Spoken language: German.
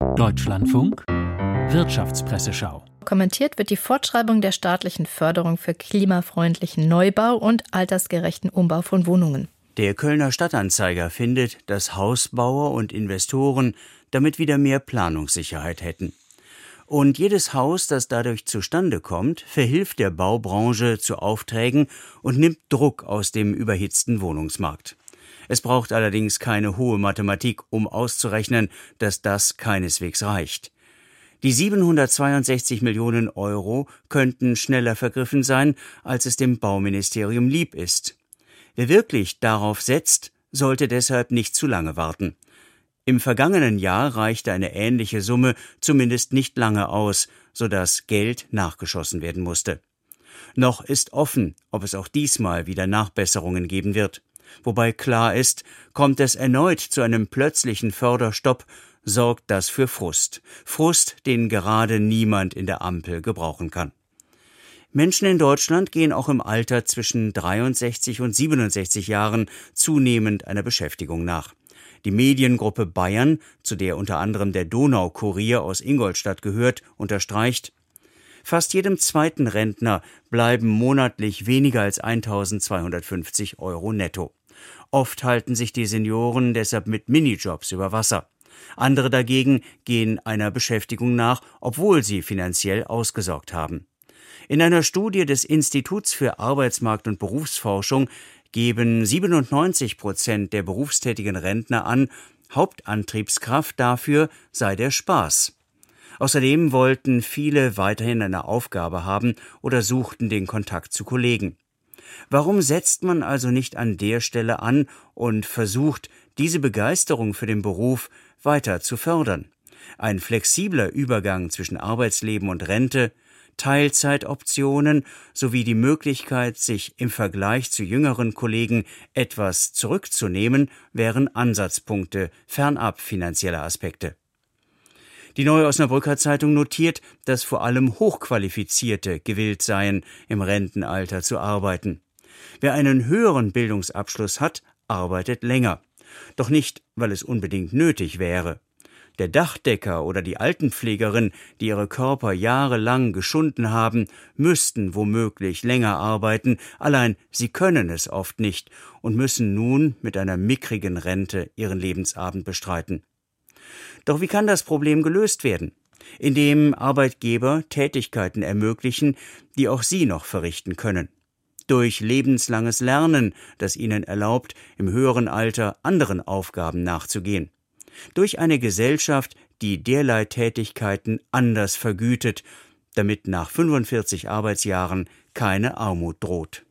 Deutschlandfunk Wirtschaftspresseschau. Kommentiert wird die Fortschreibung der staatlichen Förderung für klimafreundlichen Neubau und altersgerechten Umbau von Wohnungen. Der Kölner Stadtanzeiger findet, dass Hausbauer und Investoren damit wieder mehr Planungssicherheit hätten. Und jedes Haus, das dadurch zustande kommt, verhilft der Baubranche zu Aufträgen und nimmt Druck aus dem überhitzten Wohnungsmarkt. Es braucht allerdings keine hohe Mathematik, um auszurechnen, dass das keineswegs reicht. Die 762 Millionen Euro könnten schneller vergriffen sein, als es dem Bauministerium lieb ist. Wer wirklich darauf setzt, sollte deshalb nicht zu lange warten. Im vergangenen Jahr reichte eine ähnliche Summe zumindest nicht lange aus, so dass Geld nachgeschossen werden musste. Noch ist offen, ob es auch diesmal wieder Nachbesserungen geben wird. Wobei klar ist, kommt es erneut zu einem plötzlichen Förderstopp, sorgt das für Frust. Frust, den gerade niemand in der Ampel gebrauchen kann. Menschen in Deutschland gehen auch im Alter zwischen 63 und 67 Jahren zunehmend einer Beschäftigung nach. Die Mediengruppe Bayern, zu der unter anderem der Donaukurier aus Ingolstadt gehört, unterstreicht, Fast jedem zweiten Rentner bleiben monatlich weniger als 1250 Euro netto. Oft halten sich die Senioren deshalb mit Minijobs über Wasser. Andere dagegen gehen einer Beschäftigung nach, obwohl sie finanziell ausgesorgt haben. In einer Studie des Instituts für Arbeitsmarkt und Berufsforschung geben 97 Prozent der berufstätigen Rentner an, Hauptantriebskraft dafür sei der Spaß. Außerdem wollten viele weiterhin eine Aufgabe haben oder suchten den Kontakt zu Kollegen. Warum setzt man also nicht an der Stelle an und versucht, diese Begeisterung für den Beruf weiter zu fördern? Ein flexibler Übergang zwischen Arbeitsleben und Rente, Teilzeitoptionen sowie die Möglichkeit, sich im Vergleich zu jüngeren Kollegen etwas zurückzunehmen, wären Ansatzpunkte fernab finanzieller Aspekte. Die Neue Osnabrücker Zeitung notiert, dass vor allem Hochqualifizierte gewillt seien, im Rentenalter zu arbeiten. Wer einen höheren Bildungsabschluss hat, arbeitet länger. Doch nicht, weil es unbedingt nötig wäre. Der Dachdecker oder die Altenpflegerin, die ihre Körper jahrelang geschunden haben, müssten womöglich länger arbeiten, allein sie können es oft nicht und müssen nun mit einer mickrigen Rente ihren Lebensabend bestreiten. Doch wie kann das Problem gelöst werden? Indem Arbeitgeber Tätigkeiten ermöglichen, die auch sie noch verrichten können durch lebenslanges Lernen, das ihnen erlaubt, im höheren Alter anderen Aufgaben nachzugehen durch eine Gesellschaft, die derlei Tätigkeiten anders vergütet, damit nach 45 Arbeitsjahren keine Armut droht.